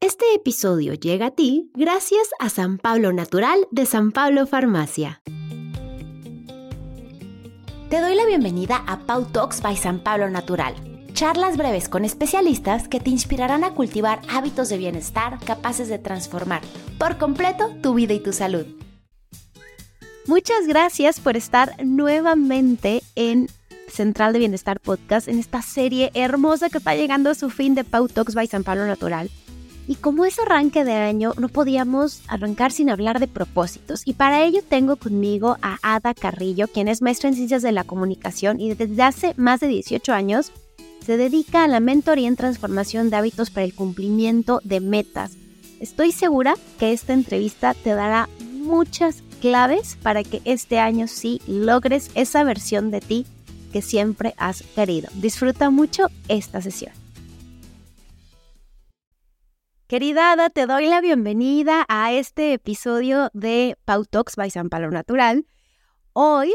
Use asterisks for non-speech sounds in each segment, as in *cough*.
Este episodio llega a ti gracias a San Pablo Natural de San Pablo Farmacia. Te doy la bienvenida a Pau Talks by San Pablo Natural. Charlas breves con especialistas que te inspirarán a cultivar hábitos de bienestar capaces de transformar por completo tu vida y tu salud. Muchas gracias por estar nuevamente en Central de Bienestar Podcast, en esta serie hermosa que está llegando a su fin de Pau Talks by San Pablo Natural. Y como es arranque de año, no podíamos arrancar sin hablar de propósitos. Y para ello tengo conmigo a Ada Carrillo, quien es maestra en ciencias de la comunicación y desde hace más de 18 años se dedica a la mentoría en transformación de hábitos para el cumplimiento de metas. Estoy segura que esta entrevista te dará muchas claves para que este año sí logres esa versión de ti que siempre has querido. Disfruta mucho esta sesión. Querida Ada, te doy la bienvenida a este episodio de Pau Talks by San Palo Natural. Hoy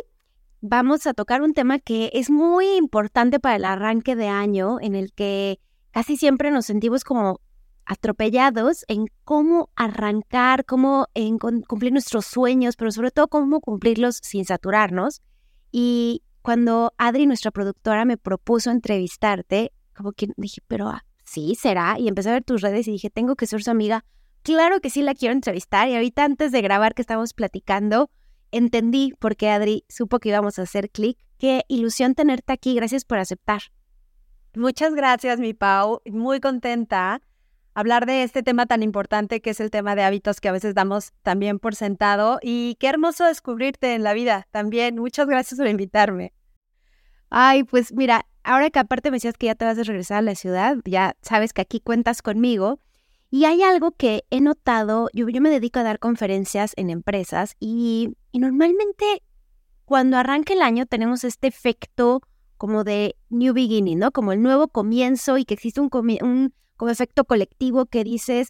vamos a tocar un tema que es muy importante para el arranque de año, en el que casi siempre nos sentimos como atropellados en cómo arrancar, cómo en cumplir nuestros sueños, pero sobre todo cómo cumplirlos sin saturarnos. Y cuando Adri, nuestra productora, me propuso entrevistarte, como que dije, pero ah, sí, será. Y empecé a ver tus redes y dije, tengo que ser su amiga. Claro que sí la quiero entrevistar. Y ahorita antes de grabar que estamos platicando, entendí por qué Adri supo que íbamos a hacer clic. Qué ilusión tenerte aquí. Gracias por aceptar. Muchas gracias, mi Pau. Muy contenta hablar de este tema tan importante que es el tema de hábitos que a veces damos también por sentado. Y qué hermoso descubrirte en la vida también. Muchas gracias por invitarme. Ay, pues mira, ahora que aparte me decías que ya te vas a regresar a la ciudad, ya sabes que aquí cuentas conmigo. Y hay algo que he notado, yo, me dedico a dar conferencias en empresas y, normalmente cuando arranca el año tenemos este efecto como de new beginning, ¿no? Como el nuevo comienzo y que existe un, un como efecto colectivo que dices,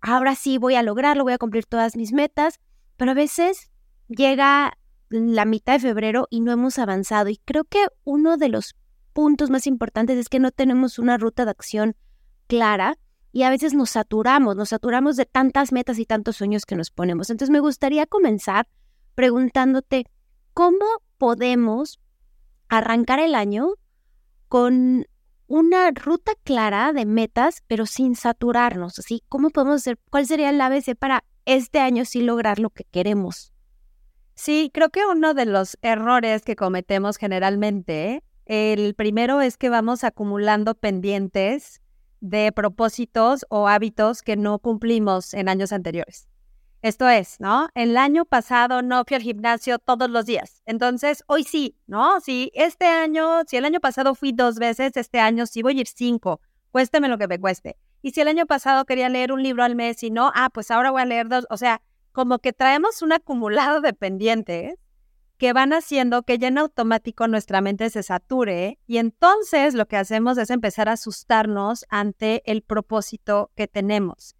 ahora sí voy a lograrlo, voy a cumplir todas mis metas, pero a veces llega la mitad de febrero y no hemos avanzado. Y creo que uno de los puntos más importantes es que no tenemos una ruta de acción clara y a veces nos saturamos, nos saturamos de tantas metas y tantos sueños que nos ponemos. Entonces me gustaría comenzar preguntándote, ¿cómo podemos arrancar el año con una ruta clara de metas, pero sin saturarnos? Así, ¿cómo podemos hacer? ¿Cuál sería el ABC para este año sí lograr lo que queremos? Sí, creo que uno de los errores que cometemos generalmente el primero es que vamos acumulando pendientes de propósitos o hábitos que no cumplimos en años anteriores. Esto es, ¿no? El año pasado no fui al gimnasio todos los días. Entonces, hoy sí, ¿no? Si este año, si el año pasado fui dos veces, este año sí voy a ir cinco, cuésteme lo que me cueste. Y si el año pasado quería leer un libro al mes y no, ah, pues ahora voy a leer dos. O sea, como que traemos un acumulado de pendientes que van haciendo que ya en automático nuestra mente se sature y entonces lo que hacemos es empezar a asustarnos ante el propósito que tenemos.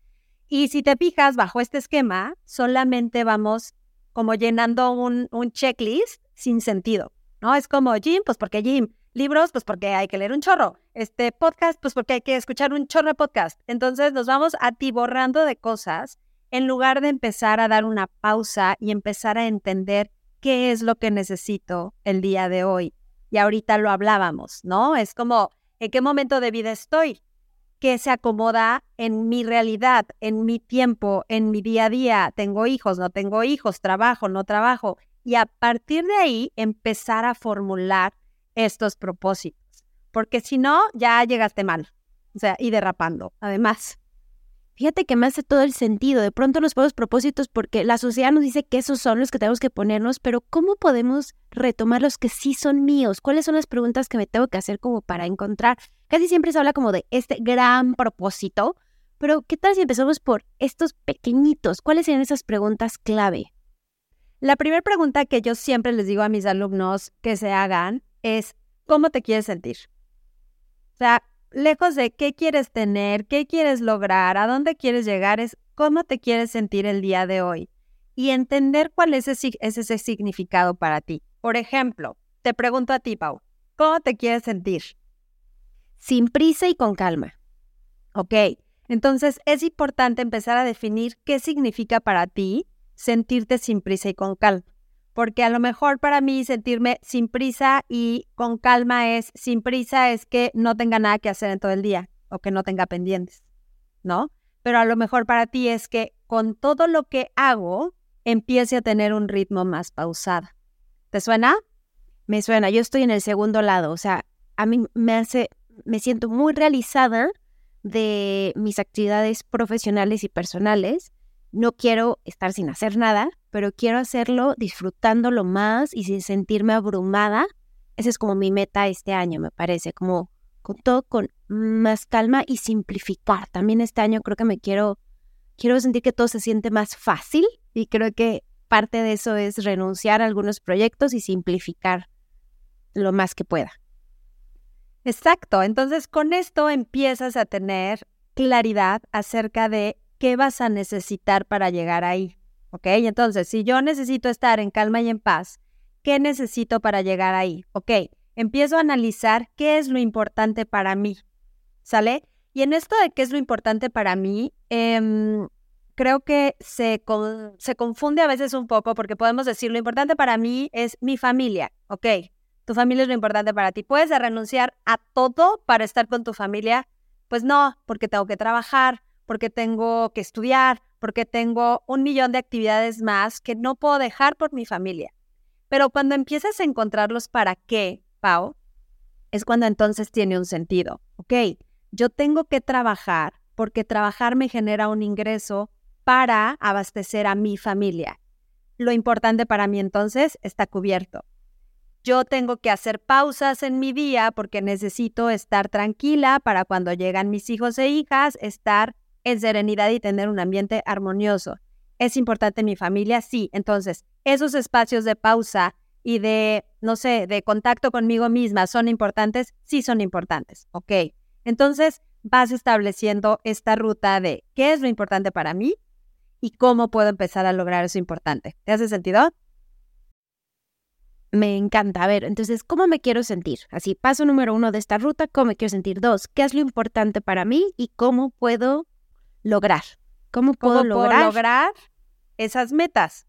Y si te fijas, bajo este esquema, solamente vamos como llenando un, un checklist sin sentido, ¿no? Es como gym, pues porque gym, libros, pues porque hay que leer un chorro, este podcast, pues porque hay que escuchar un chorro de podcast. Entonces nos vamos atiborrando de cosas en lugar de empezar a dar una pausa y empezar a entender qué es lo que necesito el día de hoy. Y ahorita lo hablábamos, ¿no? Es como, ¿en qué momento de vida estoy? ¿Qué se acomoda en mi realidad, en mi tiempo, en mi día a día? ¿Tengo hijos? ¿No tengo hijos? ¿Trabajo? ¿No trabajo? Y a partir de ahí empezar a formular estos propósitos. Porque si no, ya llegaste mal. O sea, y derrapando, además. Fíjate que me hace todo el sentido. De pronto nos ponemos propósitos porque la sociedad nos dice que esos son los que tenemos que ponernos, pero ¿cómo podemos retomar los que sí son míos? ¿Cuáles son las preguntas que me tengo que hacer como para encontrar? Casi siempre se habla como de este gran propósito, pero ¿qué tal si empezamos por estos pequeñitos? ¿Cuáles serían esas preguntas clave? La primera pregunta que yo siempre les digo a mis alumnos que se hagan es, ¿cómo te quieres sentir? O sea, lejos de qué quieres tener, qué quieres lograr, a dónde quieres llegar, es cómo te quieres sentir el día de hoy y entender cuál es ese, ese significado para ti. Por ejemplo, te pregunto a ti, Pau, ¿cómo te quieres sentir? Sin prisa y con calma. Ok, Entonces es importante empezar a definir qué significa para ti sentirte sin prisa y con calma. Porque a lo mejor para mí sentirme sin prisa y con calma es, sin prisa es que no tenga nada que hacer en todo el día o que no tenga pendientes, ¿no? Pero a lo mejor para ti es que con todo lo que hago empiece a tener un ritmo más pausado. ¿Te suena? Me suena, yo estoy en el segundo lado, o sea, a mí me hace, me siento muy realizada de mis actividades profesionales y personales. No quiero estar sin hacer nada, pero quiero hacerlo disfrutándolo más y sin sentirme abrumada. Esa es como mi meta este año, me parece, como con todo con más calma y simplificar. También este año creo que me quiero quiero sentir que todo se siente más fácil y creo que parte de eso es renunciar a algunos proyectos y simplificar lo más que pueda. Exacto, entonces con esto empiezas a tener claridad acerca de qué vas a necesitar para llegar ahí, ¿ok? Entonces, si yo necesito estar en calma y en paz, ¿qué necesito para llegar ahí? Ok, empiezo a analizar qué es lo importante para mí, ¿sale? Y en esto de qué es lo importante para mí, em, creo que se, se confunde a veces un poco porque podemos decir lo importante para mí es mi familia, ¿ok? tu familia es lo importante para ti. ¿Puedes renunciar a todo para estar con tu familia? Pues no, porque tengo que trabajar, porque tengo que estudiar, porque tengo un millón de actividades más que no puedo dejar por mi familia. Pero cuando empiezas a encontrarlos para qué, Pau, es cuando entonces tiene un sentido. Ok, yo tengo que trabajar porque trabajar me genera un ingreso para abastecer a mi familia. Lo importante para mí entonces está cubierto yo tengo que hacer pausas en mi día porque necesito estar tranquila para cuando llegan mis hijos e hijas, estar en serenidad y tener un ambiente armonioso. ¿Es importante mi familia? Sí. Entonces, esos espacios de pausa y de, no sé, de contacto conmigo misma son importantes? Sí son importantes. Ok. Entonces, vas estableciendo esta ruta de qué es lo importante para mí y cómo puedo empezar a lograr eso importante. ¿Te hace sentido? Me encanta. A ver, entonces, ¿cómo me quiero sentir? Así, paso número uno de esta ruta, ¿cómo me quiero sentir? Dos, ¿qué es lo importante para mí y cómo puedo lograr? ¿Cómo puedo, lograr? lograr esas metas?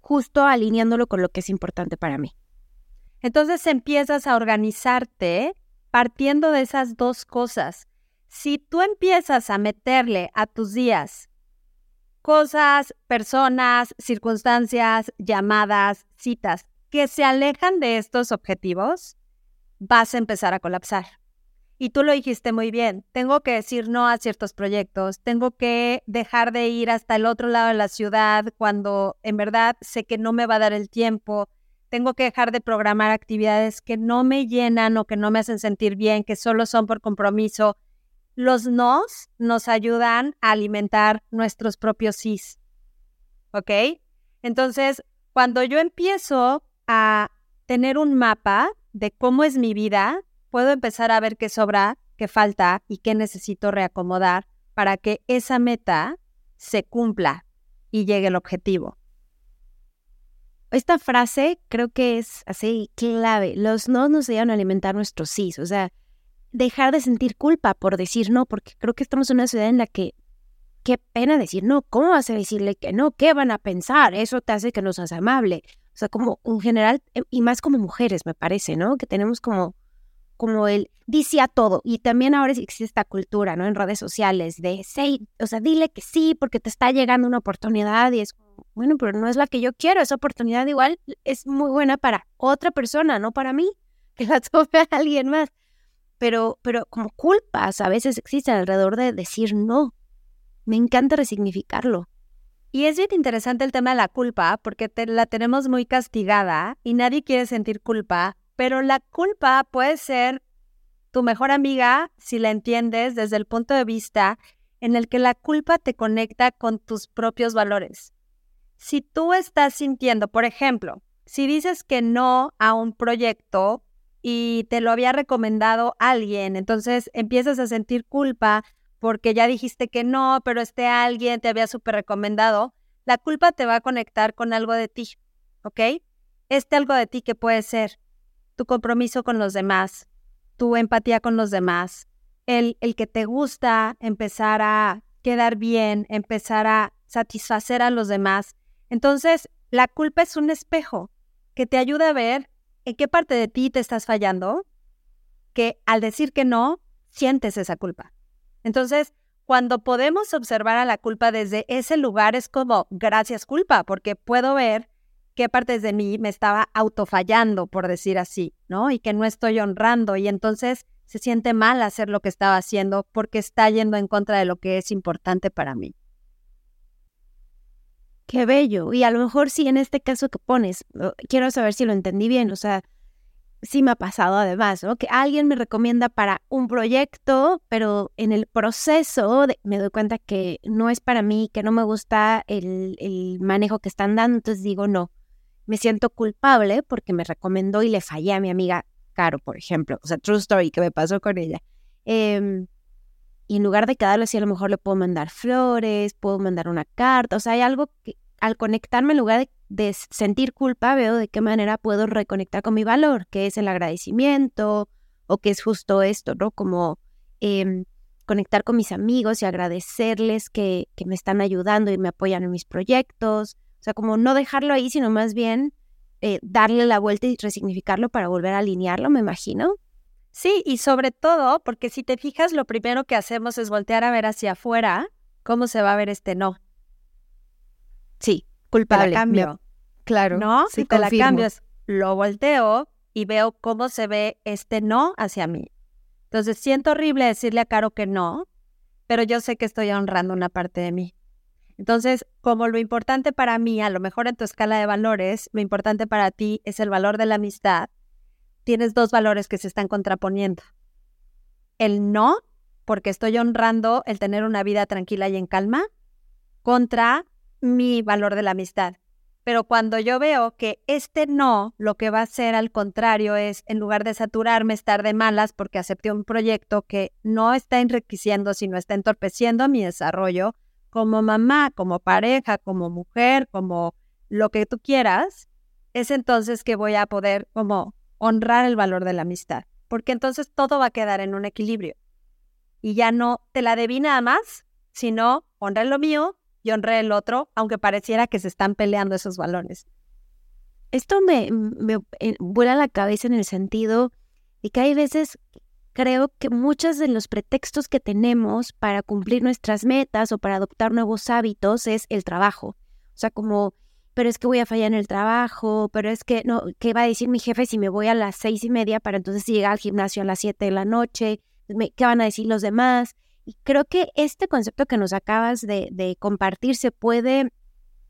Justo alineándolo con lo que es importante para mí. Entonces empiezas a organizarte partiendo de esas dos cosas. Si tú empiezas a meterle a tus días cosas, personas, circunstancias, llamadas, citas que se alejan de estos objetivos, vas a empezar a colapsar. Y tú lo dijiste muy bien, tengo que decir no a ciertos proyectos, tengo que dejar de ir hasta el otro lado de la ciudad cuando en verdad sé que no me va a dar el tiempo, tengo que dejar de programar actividades que no me llenan o que no me hacen sentir bien, que solo son por compromiso. Los nos nos ayudan a alimentar nuestros propios sís. ¿Ok? Entonces, cuando yo empiezo a tener un mapa de cómo es mi vida, puedo empezar a ver qué sobra, qué falta y qué necesito reacomodar para que esa meta se cumpla y llegue al objetivo. Esta frase creo que es así clave. Los no nos llevan a alimentar nuestros sí. O sea, dejar de sentir culpa por decir no, porque creo que estamos en una ciudad en la que qué pena decir no. ¿Cómo vas a decirle que no? ¿Qué van a pensar? Eso te hace que no seas amable. O sea, como en general, eh, y más como mujeres, me parece, ¿no? Que tenemos como, como el dice a todo. Y también ahora existe esta cultura, ¿no? En redes sociales de, sí, o sea, dile que sí porque te está llegando una oportunidad y es, bueno, pero no es la que yo quiero. Esa oportunidad igual es muy buena para otra persona, no para mí, *laughs* que la tome a alguien más. Pero, pero como culpas a veces existen alrededor de decir no. Me encanta resignificarlo. Y es bien interesante el tema de la culpa, porque la tenemos muy castigada y nadie quiere sentir culpa, pero la culpa puede ser tu mejor amiga si la entiendes desde el punto de vista en el que la culpa te conecta con tus propios valores. Si tú estás sintiendo, por ejemplo, si dices que no a un proyecto y te lo había recomendado alguien, entonces empiezas a sentir culpa porque ya dijiste que no, pero este alguien te había súper recomendado, la culpa te va a conectar con algo de ti, ¿ok? Este algo de ti que puede ser tu compromiso con los demás, tu empatía con los demás, el, el que te gusta empezar a quedar bien, empezar a satisfacer a los demás. Entonces, la culpa es un espejo que te ayuda a ver en qué parte de ti te estás fallando, que al decir que no, sientes esa culpa. Entonces, cuando podemos observar a la culpa desde ese lugar, es como, gracias culpa, porque puedo ver qué partes de mí me estaba autofallando, por decir así, ¿no? Y que no estoy honrando. Y entonces se siente mal hacer lo que estaba haciendo porque está yendo en contra de lo que es importante para mí. Qué bello. Y a lo mejor sí, en este caso que pones, quiero saber si lo entendí bien, o sea, sí me ha pasado además, ¿no? Que alguien me recomienda para un proyecto, pero en el proceso me doy cuenta que no es para mí, que no me gusta el, el manejo que están dando, entonces digo no. Me siento culpable porque me recomendó y le fallé a mi amiga Caro, por ejemplo. O sea, true story que me pasó con ella. Em, y en lugar de quedarlo así, a lo mejor le puedo mandar flores, puedo mandar una carta. O sea, hay algo que al conectarme en lugar de, sentir culpa, veo de qué manera puedo reconectar con mi valor, que es el agradecimiento o que es justo esto, ¿no? Como em, conectar con mis amigos y agradecerles que, que me están ayudando y me apoyan en mis proyectos. O sea, como no dejarlo ahí, sino más bien eh, darle la vuelta y resignificarlo para volver a alinearlo, me imagino. Sí, y sobre todo, porque si te fijas, lo primero que hacemos es voltear a ver hacia afuera cómo se va a ver este no. Sí, culpable. Te cambio. claro. ¿No? si te la cambias, lo volteo y veo cómo se ve este no hacia mí. Entonces, siento horrible decirle a Caro que no, pero yo sé que estoy honrando una parte de mí. Entonces, como lo importante para mí, a lo mejor en tu escala de valores, lo importante para ti es el valor de la amistad, tienes dos valores que se están contraponiendo. El no, porque estoy honrando el tener una vida tranquila y en calma, contra mi valor de la amistad. Pero cuando yo veo que este no, lo que va a hacer al contrario es, en lugar de saturarme, estar de malas porque acepté un proyecto que no está enriqueciendo, sino está entorpeciendo mi desarrollo, como mamá, como pareja, como mujer, como lo que tú quieras, es entonces que voy a poder como honrar el valor de la amistad, porque entonces todo va a quedar en un equilibrio. Y ya no te la debí nada más, sino honré lo mío y honré el otro, aunque pareciera que se están peleando esos valores. Esto me, me eh, vuela la cabeza en el sentido de que hay veces creo que muchos de los pretextos que tenemos para cumplir nuestras metas o para adoptar nuevos hábitos es el trabajo. O sea, como, pero es que voy a fallar en el trabajo, pero es que, no, ¿qué va a decir mi jefe si me voy a las seis y media para entonces llegar al gimnasio a las siete de la noche? ¿Qué van a decir los demás? Y creo que este concepto que nos acabas de, de compartir se puede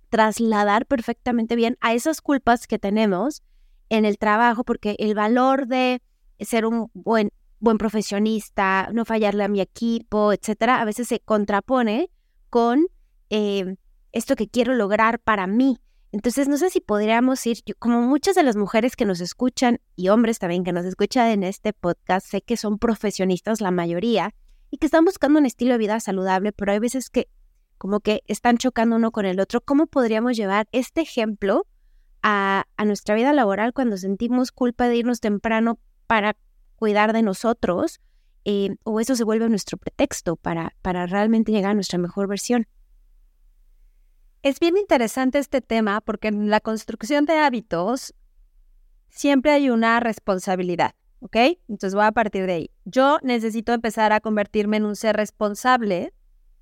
trasladar perfectamente bien a esas culpas que tenemos en el trabajo, porque el valor de ser un buen buen profesionista, no fallarle a mi equipo, etcétera, a veces se contrapone con eh, esto que quiero lograr para mí. Entonces, no sé si podríamos ir, como muchas de las mujeres que nos escuchan y hombres también que nos escuchan en este podcast, sé que son profesionistas la mayoría y que están buscando un estilo de vida saludable, pero hay veces que como que están chocando uno con el otro. ¿Cómo podríamos llevar este ejemplo a, a nuestra vida laboral cuando sentimos culpa de irnos temprano para cuidar de nosotros, eh, o eso se vuelve nuestro pretexto para, para realmente llegar a nuestra mejor versión. Es bien interesante este tema porque en la construcción de hábitos siempre hay una responsabilidad, ¿ok? Entonces voy a partir de ahí. Yo necesito empezar a convertirme en un ser responsable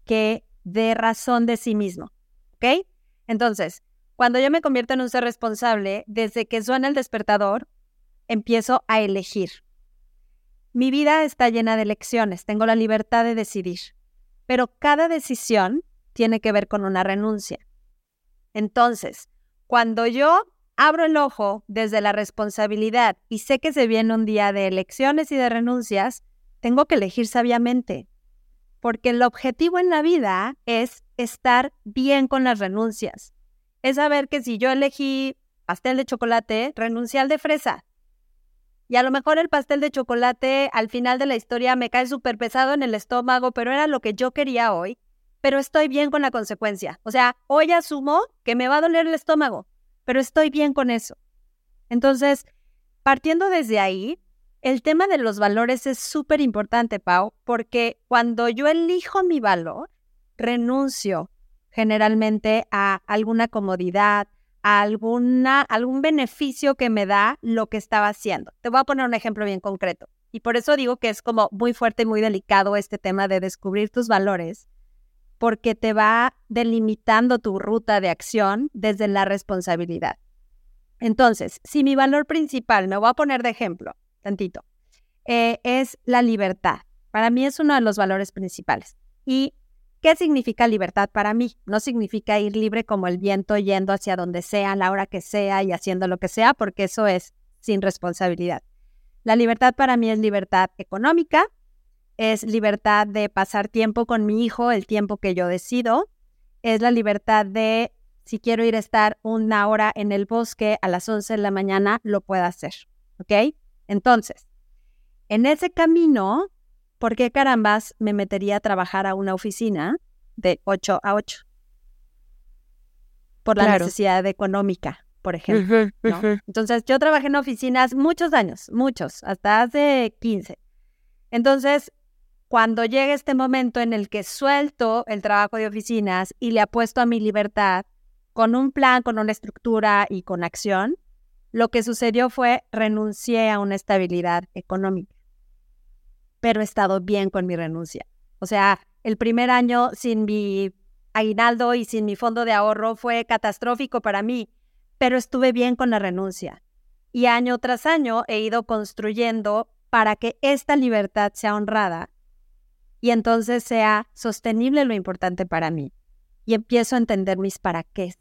que dé razón de sí mismo, ¿ok? Entonces, cuando yo me convierto en un ser responsable, desde que suena el despertador, empiezo a elegir. Mi vida está llena de elecciones, tengo la libertad de decidir, pero cada decisión tiene que ver con una renuncia. Entonces, cuando yo abro el ojo desde la responsabilidad y sé que se viene un día de elecciones y de renuncias, tengo que elegir sabiamente, porque el objetivo en la vida es estar bien con las renuncias. Es saber que si yo elegí pastel de chocolate, renuncié al de fresa. Y a lo mejor el pastel de chocolate al final de la historia me cae súper pesado en el estómago, pero era lo que yo quería hoy. Pero estoy bien con la consecuencia. O sea, hoy asumo que me va a doler el estómago, pero estoy bien con eso. Entonces, partiendo desde ahí, el tema de los valores es súper importante, Pau, porque cuando yo elijo mi valor, renuncio generalmente a alguna comodidad, alguna, algún beneficio que me da lo que estaba haciendo. Te voy a poner un ejemplo bien concreto. Y por eso digo que es como muy fuerte y muy delicado este tema de descubrir tus valores, porque te va delimitando tu ruta de acción desde la responsabilidad. Entonces, si mi valor principal, me voy a poner de ejemplo, tantito, eh, es la libertad. Para mí es uno de los valores principales. ¿Y qué significa libertad para mí? No significa ir libre como el viento yendo hacia donde sea, a la hora que sea y haciendo lo que sea, porque eso es sin responsabilidad. La libertad para mí es libertad económica, es libertad de pasar tiempo con mi hijo, el tiempo que yo decido, es la libertad de si quiero ir a estar una hora en el bosque a las 11 de la mañana, lo puedo hacer. ¿Ok? Entonces, en ese camino, ¿por qué carambas me metería a trabajar a una oficina de 8 a 8? Por la necesidad económica, por ejemplo. Entonces, yo trabajé en oficinas muchos años, muchos, hasta hace 15. Entonces, cuando llega este momento en el que suelto el trabajo de oficinas y le apuesto a mi libertad, con un plan, con una estructura y con acción, lo que sucedió fue renuncié a una estabilidad económica, pero he estado bien con mi renuncia. O sea, el primer año sin mi aguinaldo y sin mi fondo de ahorro fue catastrófico para mí, pero estuve bien con la renuncia. Y año tras año he ido construyendo para que esta libertad sea honrada y entonces sea sostenible lo importante para mí. Y empiezo a entender mis para qué.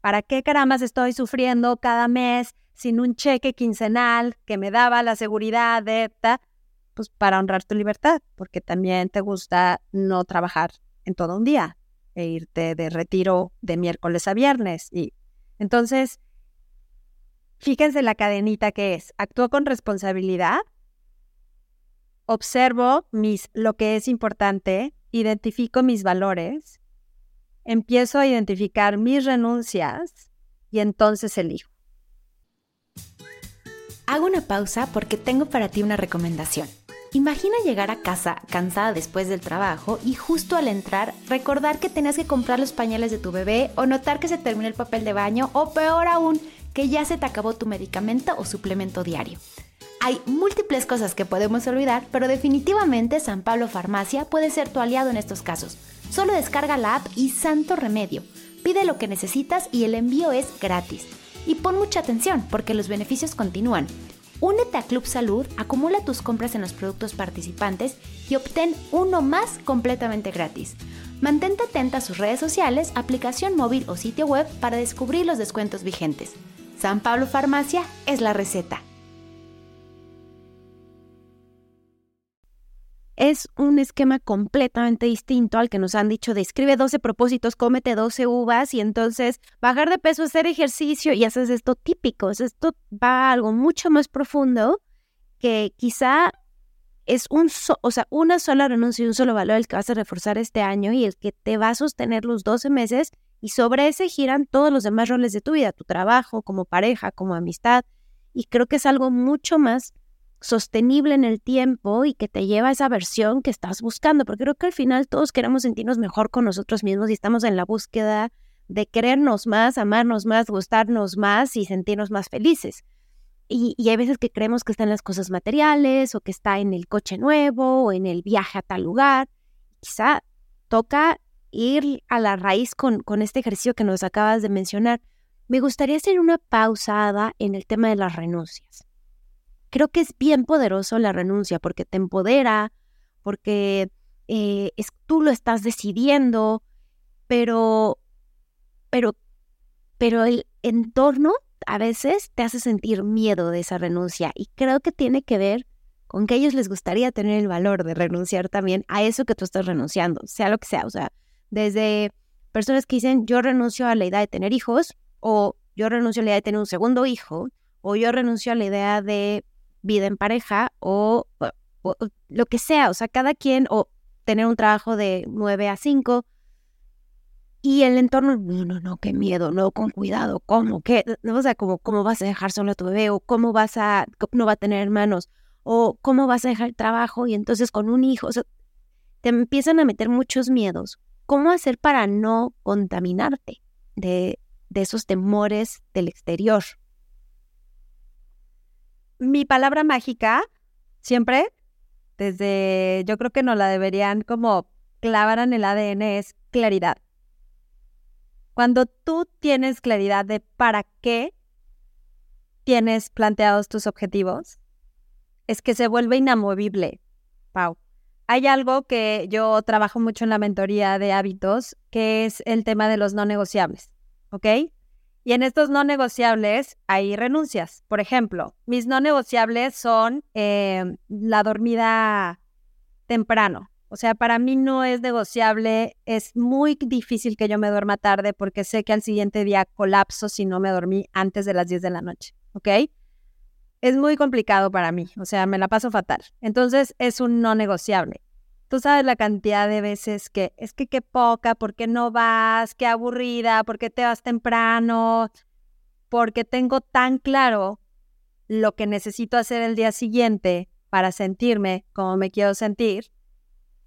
¿Para qué carambas estoy sufriendo cada mes sin un cheque quincenal que me daba la seguridad de, pues para honrar tu libertad, porque también te gusta no trabajar en todo un día e irte de retiro de miércoles a viernes. Y entonces, fíjense la cadenita que es, actúo con responsabilidad, observo mis, lo que es importante, identifico mis valores empiezo a identificar mis renuncias y entonces elijo. Hago una pausa porque tengo para ti una recomendación. Imagina llegar a casa cansada después del trabajo y justo al entrar recordar que tenías que comprar los pañales de tu bebé o notar que se terminó el papel de baño o peor aún, que ya se te acabó tu medicamento o suplemento diario. Hay múltiples cosas que podemos olvidar, pero definitivamente San Pablo Farmacia puede ser tu aliado en estos casos Solo descarga la app y santo remedio. Pide lo que necesitas y el envío es gratis. Y pon mucha atención porque los beneficios continúan. Únete a Club Salud, acumula tus compras en los productos participantes y obtén uno más completamente gratis. Mantente atenta a sus redes sociales, aplicación móvil o sitio web para descubrir los descuentos vigentes. San Pablo Farmacia es la receta. Es un esquema completamente distinto al que nos han dicho de escribe 12 propósitos, cómete 12 uvas y entonces bajar de peso, hacer ejercicio y haces esto típico. Esto va a algo mucho más profundo que quizá es un, o sea, una sola renuncia y un solo valor el que vas a reforzar este año y el que te va a sostener los 12 meses y sobre ese giran todos los demás roles de tu vida, tu trabajo, como pareja, como amistad. Y creo que es algo mucho más sostenible en el tiempo y que te lleva a esa versión que estás buscando, porque creo que al final todos queremos sentirnos mejor con nosotros mismos y estamos en la búsqueda de querernos más, amarnos más, gustarnos más y sentirnos más felices. Y, hay veces que creemos que está en las cosas materiales o que está en el coche nuevo o en el viaje a tal lugar. Quizá toca ir a la raíz con, con este ejercicio que nos acabas de mencionar. Me gustaría hacer una pausada en el tema de las renuncias creo que es bien poderoso la renuncia porque te empodera, porque eh, es, tú lo estás decidiendo, pero, pero, pero el entorno a veces te hace sentir miedo de esa renuncia y creo que tiene que ver con que a ellos les gustaría tener el valor de renunciar también a eso que tú estás renunciando, sea lo que sea, o sea, desde personas que dicen yo renuncio a la idea de tener hijos o yo renuncio a la idea de tener un segundo hijo o yo renuncio a la idea de vida en pareja o, lo que sea, o sea, cada quien, o tener un trabajo de 9 a 5 y el entorno, no, no, no, qué miedo, no, con cuidado, ¿cómo? ¿Qué? O sea, ¿cómo, cómo vas a dejar solo a tu bebé o cómo vas a, no va a tener hermanos o cómo vas a dejar el trabajo y entonces con un hijo, o sea, te empiezan a meter muchos miedos. ¿Cómo hacer para no contaminarte de, de esos temores del exterior? Mi palabra mágica, siempre, desde, yo creo que no la deberían como clavar en el ADN, es claridad. Cuando tú tienes claridad de para qué tienes planteados tus objetivos, es que se vuelve inamovible. Pau. Hay algo que yo trabajo mucho en la mentoría de hábitos, que es el tema de los no negociables, ¿ok? Y en estos no negociables hay renuncias. Por ejemplo, mis no negociables son eh, la dormida temprano. O sea, para mí no es negociable, es muy difícil que yo me duerma tarde porque sé que al siguiente día colapso si no me dormí antes de las 10 de la noche, ¿ok? Es muy complicado para mí, o sea, me la paso fatal. Entonces es un no negociable. Tú sabes la cantidad de veces que es que qué poca, ¿por qué no vas? Qué aburrida, ¿por qué te vas temprano? Porque tengo tan claro lo que necesito hacer el día siguiente para sentirme como me quiero sentir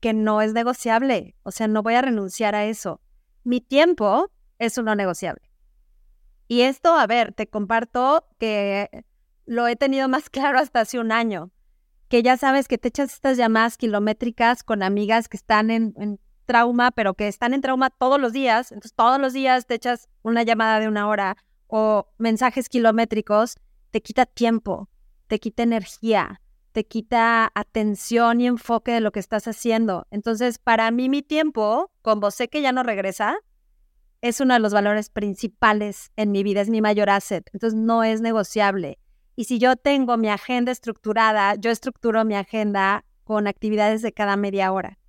que no es negociable. O sea, no voy a renunciar a eso. Mi tiempo es uno negociable. Y esto, a ver, te comparto que lo he tenido más *laughs* claro hasta hace un año, que ya sabes que te echas estas llamadas kilométricas con amigas que están en, en trauma, pero que están en trauma todos los días. Entonces, todos los días te echas una llamada de una hora o mensajes kilométricos, te quita tiempo, te quita energía, te quita atención y enfoque de lo que estás haciendo. Entonces, para mí mi tiempo, como sé que ya no regresa, es uno de los valores principales en mi vida, es mi mayor asset. Entonces, no es negociable. Y si yo tengo mi agenda estructurada, yo estructuro mi agenda con actividades de cada media hora.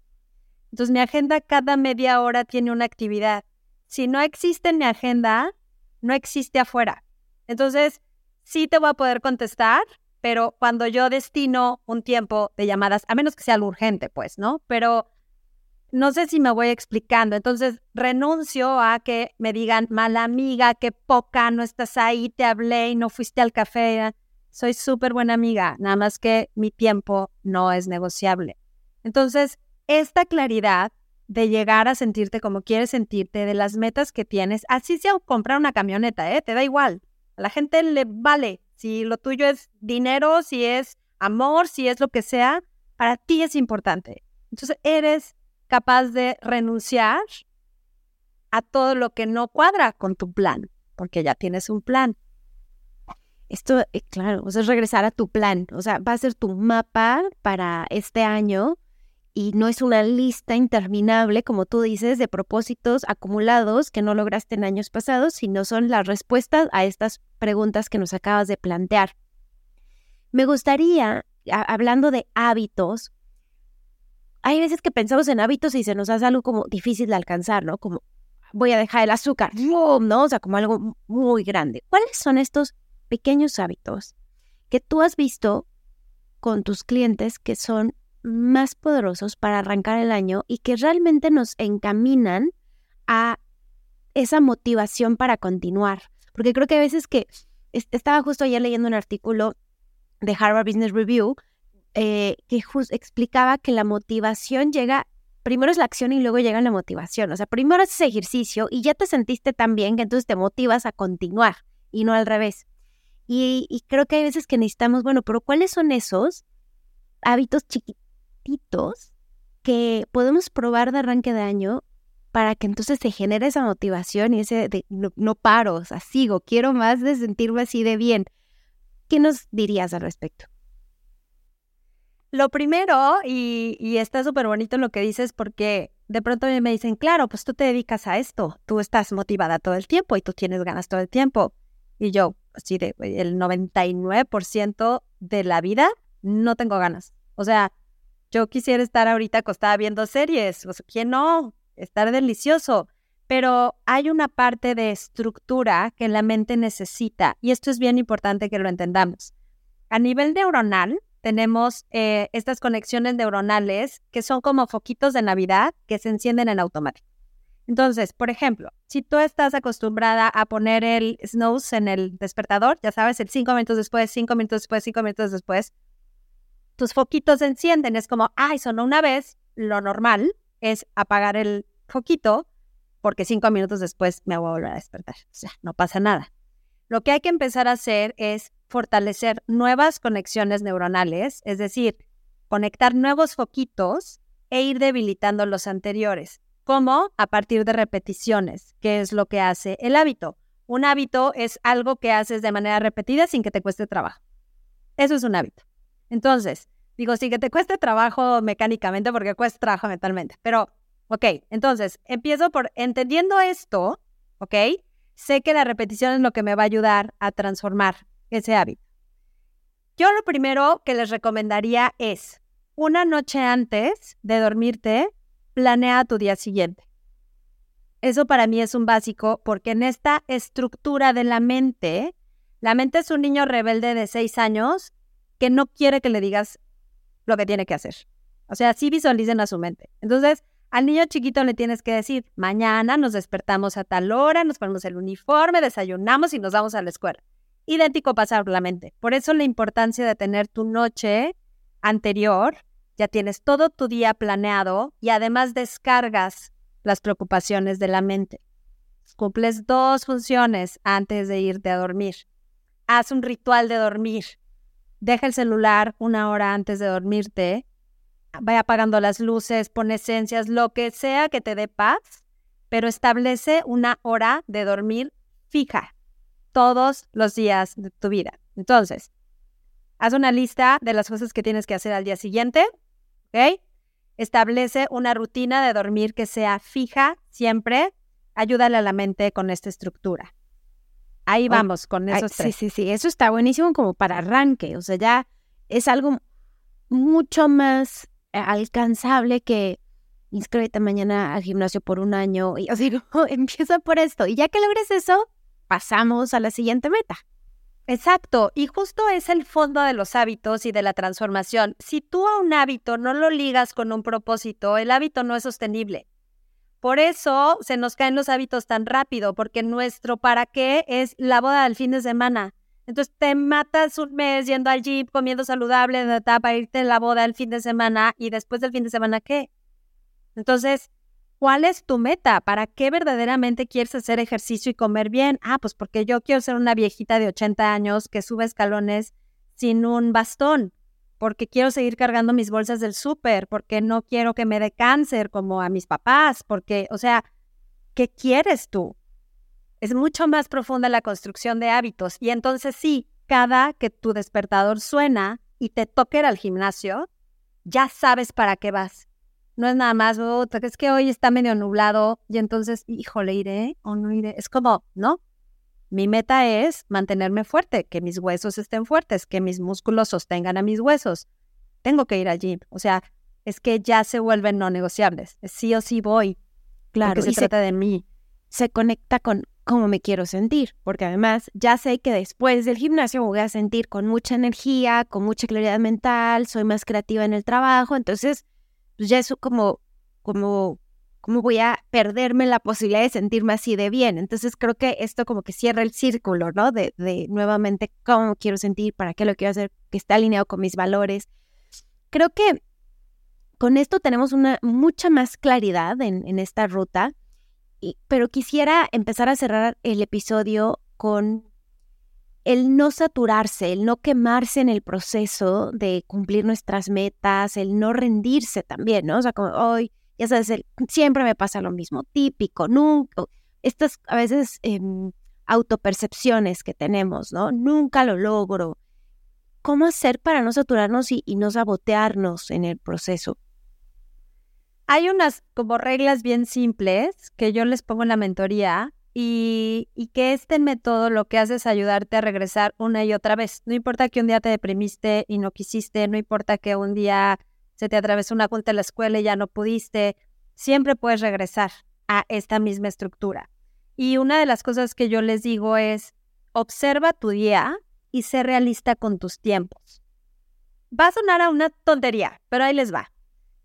Entonces, mi agenda cada media hora tiene una actividad. Si no existe en mi agenda, no existe afuera. Entonces, sí te voy a poder contestar, pero cuando yo destino un tiempo de llamadas, a menos que sea algo urgente, pues, ¿no? Pero no sé si me voy explicando. Entonces, renuncio a que me digan, mala amiga, qué poca, no estás ahí, te hablé y no fuiste al café. Soy súper buena amiga, nada más que mi tiempo no es negociable. Entonces, esta claridad de llegar a sentirte como quieres sentirte, de las metas que tienes, así sea comprar una camioneta, ¿eh? Te da igual. A la gente le vale si lo tuyo es dinero, si es amor, si es lo que sea, para ti es importante. Entonces eres capaz de renunciar a todo lo que no cuadra con tu plan, porque ya tienes un plan. Esto, eh, claro, o sea, es regresar a tu plan, o sea, va a ser tu mapa para este año y no es una lista interminable, como tú dices, de propósitos acumulados que no lograste en años pasados, sino son las respuestas a estas preguntas que nos acabas de plantear. Me gustaría, hablando de hábitos, hay veces que pensamos en hábitos y se nos hace algo como difícil de alcanzar, ¿no? Como voy a dejar el azúcar, ¿no? O sea, como algo muy grande. ¿Cuáles son estos pequeños hábitos que tú has visto con tus clientes que son más poderosos para arrancar el año y que realmente nos encaminan a esa motivación para continuar. Porque creo que a veces que estaba justo ayer leyendo un artículo de Harvard Business Review eh, que explicaba que la motivación llega, primero es la acción y luego llega la motivación. O sea, primero haces ejercicio y ya te sentiste tan bien que entonces te motivas a continuar y no al revés. Y, creo que hay veces que necesitamos, bueno, pero ¿cuáles son esos hábitos chiquitos? que podemos probar de arranque de año para que entonces se genere esa motivación y ese de no, paro, o sea, sigo, quiero más de sentirme así de bien. ¿Qué nos dirías al respecto? Lo primero, y, y está súper bonito lo que dices, porque de pronto me dicen, claro, pues tú te dedicas a esto, tú estás motivada todo el tiempo y tú tienes ganas todo el tiempo. Y yo, así de el 99% de la vida no tengo ganas. O sea, yo quisiera estar ahorita acostada viendo series, o sea, ¿quién no? Estar delicioso. Pero hay una parte de estructura que la mente necesita y esto es bien importante que lo entendamos. A nivel neuronal, tenemos eh, estas conexiones neuronales que son como foquitos de Navidad que se encienden en automático. Entonces, por ejemplo, si tú estás acostumbrada a poner el snooze en el despertador, ya sabes, el cinco minutos después, cinco minutos después, cinco minutos después, tus foquitos se encienden. Es como, ay, sonó una vez, lo normal es apagar el foquito porque cinco minutos después me voy a volver a despertar. O sea, no pasa nada. Lo que hay que empezar a hacer es fortalecer nuevas conexiones neuronales, es decir, conectar nuevos foquitos e ir debilitando los anteriores. ¿Cómo? A partir de repeticiones, que es lo que hace el hábito. Un hábito es algo que haces de manera repetida sin que te cueste trabajo. Eso es un hábito. Entonces, digo, sin que te cueste trabajo mecánicamente, porque cuesta trabajo mentalmente. Pero, ok, entonces, empiezo por entendiendo esto, ok, sé que la repetición es lo que me va a ayudar a transformar ese hábito. Yo lo primero que les recomendaría es, una noche antes de dormirte, planea tu día siguiente. Eso para mí es un básico porque en esta estructura de la mente, la mente es un niño rebelde de seis años que no quiere que le digas lo que tiene que hacer. O sea, sí visualicen a su mente. Entonces, al niño chiquito le tienes que decir, mañana nos despertamos a tal hora, nos ponemos el uniforme, desayunamos y nos vamos a la escuela. Idéntico pasa la mente. Por eso la importancia de tener tu noche anterior, ya tienes todo tu día planeado y además descargas las preocupaciones de la mente. Cumples dos funciones antes de irte a dormir. Haz un ritual de dormir. Deja el celular una hora antes de dormirte vaya apagando las luces, pone esencias, lo que sea que te dé paz, pero establece una hora de dormir fija todos los días de tu vida. Entonces, haz una lista de las cosas que tienes que hacer al día siguiente, ¿ok? Establece una rutina de dormir que sea fija siempre. Ayúdale a la mente con esta estructura. Ahí vamos, con esos tres. Sí, sí, sí, eso está buenísimo como para arranque. O sea, ya es algo mucho más alcanzable que inscríbete mañana al gimnasio por un año. Y, o sea, *laughs* empieza por esto. Y ya que logres eso, pasamos a la siguiente meta. Exacto, y justo es el fondo de los hábitos y de la transformación. Si tú a un hábito no lo ligas con un propósito, el hábito no es sostenible. Por eso se nos caen los hábitos tan rápido, porque nuestro para qué es la boda del fin de semana. Entonces te matas un mes yendo al gym, comiendo saludable, para irte a la boda el fin de semana y después del fin de semana, ¿qué? Entonces, ¿cuál es tu meta? ¿Para qué verdaderamente quieres hacer ejercicio y comer bien? Ah, pues porque yo quiero ser una viejita de 80 años que sube escalones sin un bastón, porque quiero seguir cargando mis bolsas del súper, porque no quiero que me dé cáncer como a mis papás, porque, o sea, ¿qué quieres tú? Es mucho más profunda la construcción de hábitos. Y entonces sí, cada que tu despertador suena y te toque ir al gimnasio, ya sabes para qué vas. No es nada más, oh, es que hoy está medio nublado y entonces, híjole, iré o no iré. Es como, no. Mi meta es mantenerme fuerte, que mis huesos estén fuertes, que mis músculos sostengan a mis huesos. Tengo que ir al gym. O sea, es que ya se vuelven no negociables. Sí o sí voy. Claro. Porque se trata de mí. Se conecta con cómo me quiero sentir, porque además ya sé que después del gimnasio me voy a sentir con mucha energía, con mucha claridad mental, soy más creativa en el trabajo, entonces pues ya eso como, como, como voy a perderme la posibilidad de sentirme así de bien. Entonces creo que esto como que cierra el círculo, ¿no? De, de nuevamente cómo quiero sentir, para qué lo quiero hacer, que está alineado con mis valores. Creo que con esto tenemos una mucha más claridad en, en esta ruta pero quisiera empezar a cerrar el episodio con el no saturarse, el no quemarse en el proceso de cumplir nuestras metas, el no rendirse también, ¿no? O sea, como hoy, ya sabes, siempre me pasa lo mismo, típico, nunca, estas a veces em, autopercepciones que tenemos, ¿no? Nunca lo logro. ¿Cómo hacer para no saturarnos y no sabotearnos en el proceso? Hay unas como reglas bien simples que yo les pongo en la mentoría y, que este método lo que hace es ayudarte a regresar una y otra vez. No importa que un día te deprimiste y no quisiste, no importa que un día se te atravesó una junta en la escuela y ya no pudiste, siempre puedes regresar a esta misma estructura. Y una de las cosas que yo les digo es, observa tu día y sé realista con tus tiempos. Va a sonar a una tontería, pero ahí les va.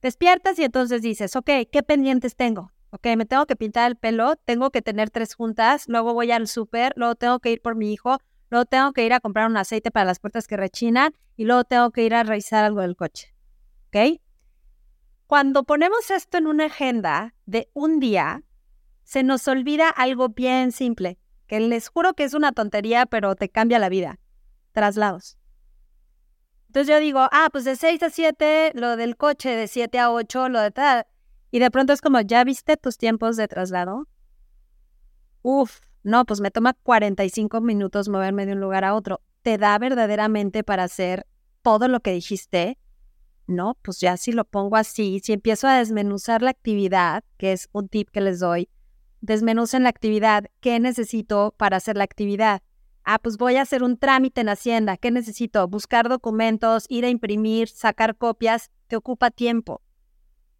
Despiertas y entonces dices, ok, ¿qué pendientes tengo? Ok, me tengo que pintar el pelo, tengo que tener tres juntas, luego voy al súper, luego tengo que ir por mi hijo, luego tengo que ir a comprar un aceite para las puertas que rechinan y luego tengo que ir a revisar algo del coche. ¿Ok? Cuando ponemos esto en una agenda de un día, se nos olvida algo bien simple, que les juro que es una tontería, pero te cambia la vida. Traslados. Entonces yo digo, ah, pues de 6 a 7, lo del coche, de 7 a 8, lo de tal. Y de pronto es como, ¿ya viste tus tiempos de traslado? Uf, no, pues me toma 45 minutos moverme de un lugar a otro. ¿Te da verdaderamente para hacer todo lo que dijiste? No, pues ya si lo pongo así, si empiezo a desmenuzar la actividad, que es un tip que les doy, desmenucen la actividad, ¿qué necesito para hacer la actividad? Ah, pues voy a hacer un trámite en Hacienda, ¿qué necesito? Buscar documentos, ir a imprimir, sacar copias, te ocupa tiempo.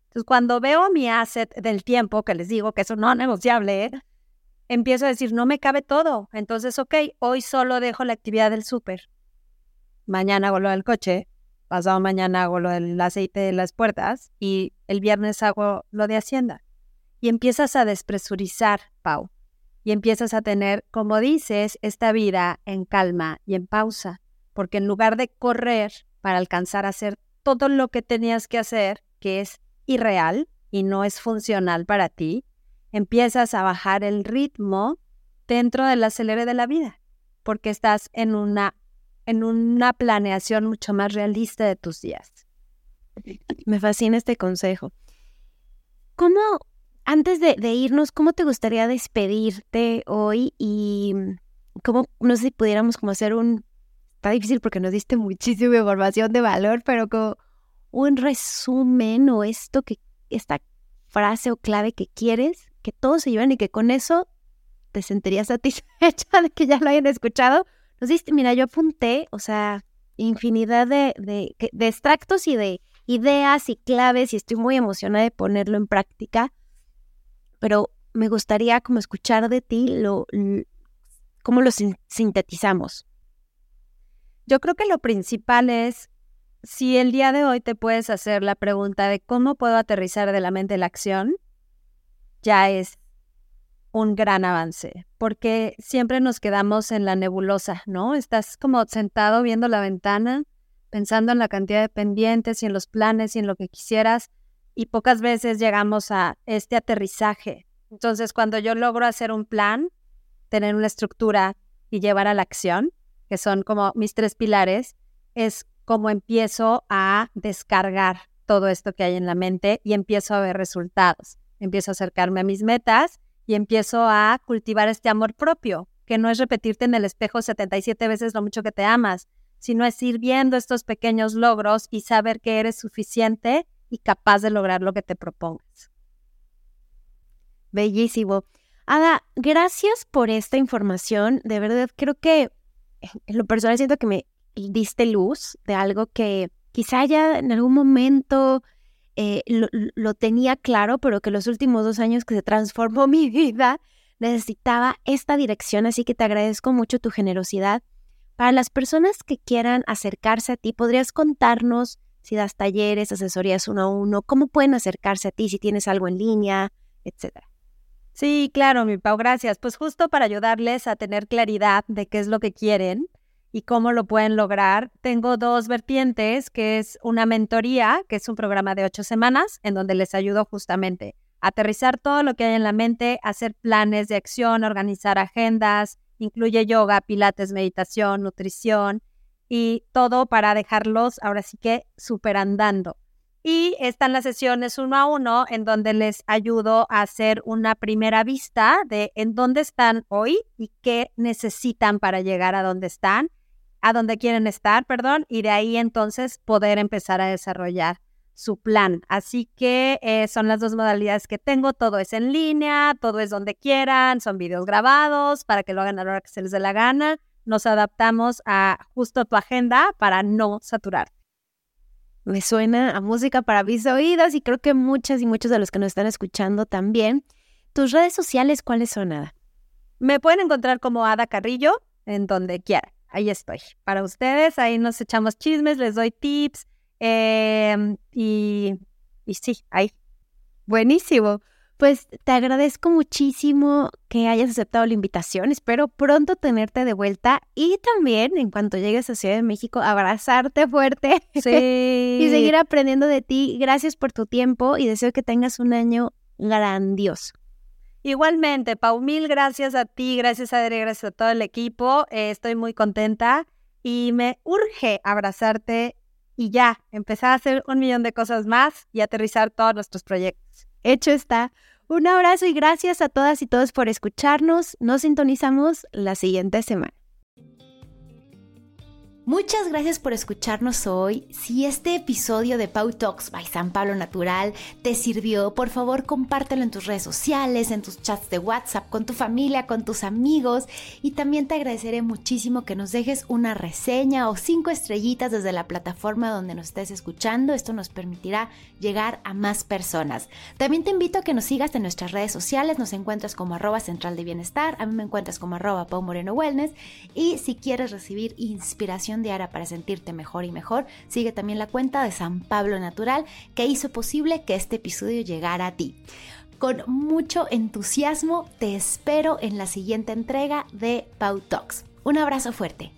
Entonces, cuando veo mi asset del tiempo, que les digo que eso no es negociable, ¿eh? empiezo a decir, no me cabe todo. Entonces, ok, hoy solo dejo la actividad del súper. Mañana hago lo del coche, pasado mañana hago lo del aceite de las puertas y el viernes hago lo de Hacienda. Y empiezas a despresurizar, Pau. Y empiezas a tener, como dices, esta vida en calma y en pausa. Porque en lugar de correr para alcanzar a hacer todo lo que tenías que hacer, que es irreal y no es funcional para ti, empiezas a bajar el ritmo dentro del acelere de la vida, porque estás en una, en una planeación mucho más realista de tus días. Me fascina este consejo. ¿Cómo, antes de, irnos, cómo te gustaría despedirte hoy y cómo, no sé si pudiéramos como hacer un, está difícil porque nos diste muchísima información de valor, pero como un resumen o esto que, esta frase o clave que quieres que todos se lleven y que con eso te sentirías *laughs* satisfecha de que ya lo hayan escuchado. Nos diste, mira, yo apunté, o sea, infinidad de, de, de extractos y de ideas y claves y estoy muy emocionada de ponerlo en práctica, pero me gustaría como escuchar de ti lo, cómo lo sintetizamos. Yo creo que lo principal es si el día de hoy te puedes hacer la pregunta de cómo puedo aterrizar de la mente la acción, ya es un gran avance, porque siempre nos quedamos en la nebulosa, ¿no? Estás como sentado viendo la ventana, pensando en la cantidad de pendientes y en los planes y en lo que quisieras, y pocas veces llegamos a este aterrizaje. Entonces, cuando yo logro hacer un plan, tener una estructura y llevar a la acción, que son como mis tres pilares, es como empiezo a descargar todo esto que hay en la mente y empiezo a ver resultados empiezo a acercarme a mis metas y empiezo a cultivar este amor propio, que no es repetirte en el espejo 77 veces lo mucho que te amas, sino es ir viendo estos pequeños logros y saber que eres suficiente y capaz de lograr lo que te propongas. Bellísimo. Ada, gracias por esta información. De verdad, creo que en lo personal siento que me diste luz de algo que quizá ya en algún momento eh, lo, tenía claro, pero que los últimos dos años que se transformó *laughs* mi vida, necesitaba esta dirección, así que te agradezco mucho tu generosidad. Para las personas que quieran acercarse a ti, ¿podrías contarnos si das talleres, asesorías uno a uno? ¿Cómo pueden acercarse a ti si tienes algo en línea, etcétera? Sí, claro, mi Pau, gracias. Pues justo para ayudarles a tener claridad de qué es lo que quieren, y cómo lo pueden lograr. Tengo dos vertientes, que es una mentoría, que es un programa de ocho semanas, en donde les ayudo justamente a aterrizar todo lo que hay en la mente, hacer planes de acción, organizar agendas, incluye yoga, pilates, meditación, nutrición y todo para dejarlos ahora sí que super andando. Y están las sesiones uno a uno en donde les ayudo a hacer una primera vista de en dónde están hoy y qué necesitan para llegar a donde están a donde quieren estar, perdón, y de ahí entonces poder empezar a desarrollar su plan. Así que eh, son las dos modalidades que tengo. Todo es en línea, todo es donde quieran, son videos grabados para que lo hagan a la hora que se les dé la gana. Nos adaptamos a justo tu agenda para no saturar. Me suena a música para mis oídos y creo que muchas y muchos de los que nos están escuchando también. ¿Tus redes sociales cuáles son, Ada? Me pueden encontrar como Ada Carrillo en donde quieran ahí estoy. Para ustedes, ahí nos echamos chismes, les doy tips em, y, y sí, ahí. Buenísimo. Pues te agradezco muchísimo que hayas aceptado la invitación. Espero pronto tenerte de vuelta y también, en cuanto llegues a Ciudad de México, abrazarte fuerte *laughs* Sí. y seguir aprendiendo de ti. Gracias por tu tiempo y deseo que tengas un año grandioso. Igualmente, Pau, mil gracias a ti, gracias a Adri, gracias a todo el equipo. Eh, estoy muy contenta y me urge abrazarte y ya, empezar a hacer un millón de cosas más y aterrizar todos nuestros proyectos. Hecho está. Un abrazo y gracias a todas y todos por escucharnos. Nos sintonizamos la siguiente semana. Muchas gracias por escucharnos hoy. Si este episodio de Pau Talks by San Pablo Natural te sirvió, por favor compártelo en tus redes sociales, en tus chats de WhatsApp, con tu familia, con tus amigos. Y también te agradeceré muchísimo que nos dejes una reseña o cinco estrellitas desde la plataforma donde nos estés escuchando. Esto nos permitirá llegar a más personas. También te invito a que nos sigas en nuestras redes sociales. Nos encuentras como arroba central de bienestar. A mí me encuentras como arroba Pau Moreno Wellness. Y si quieres recibir inspiración diaria para sentirte mejor y mejor, sigue también la cuenta de San Pablo Natural que hizo posible que este episodio llegara a ti. Con mucho entusiasmo te espero en la siguiente entrega de Pau Talks. Un abrazo fuerte.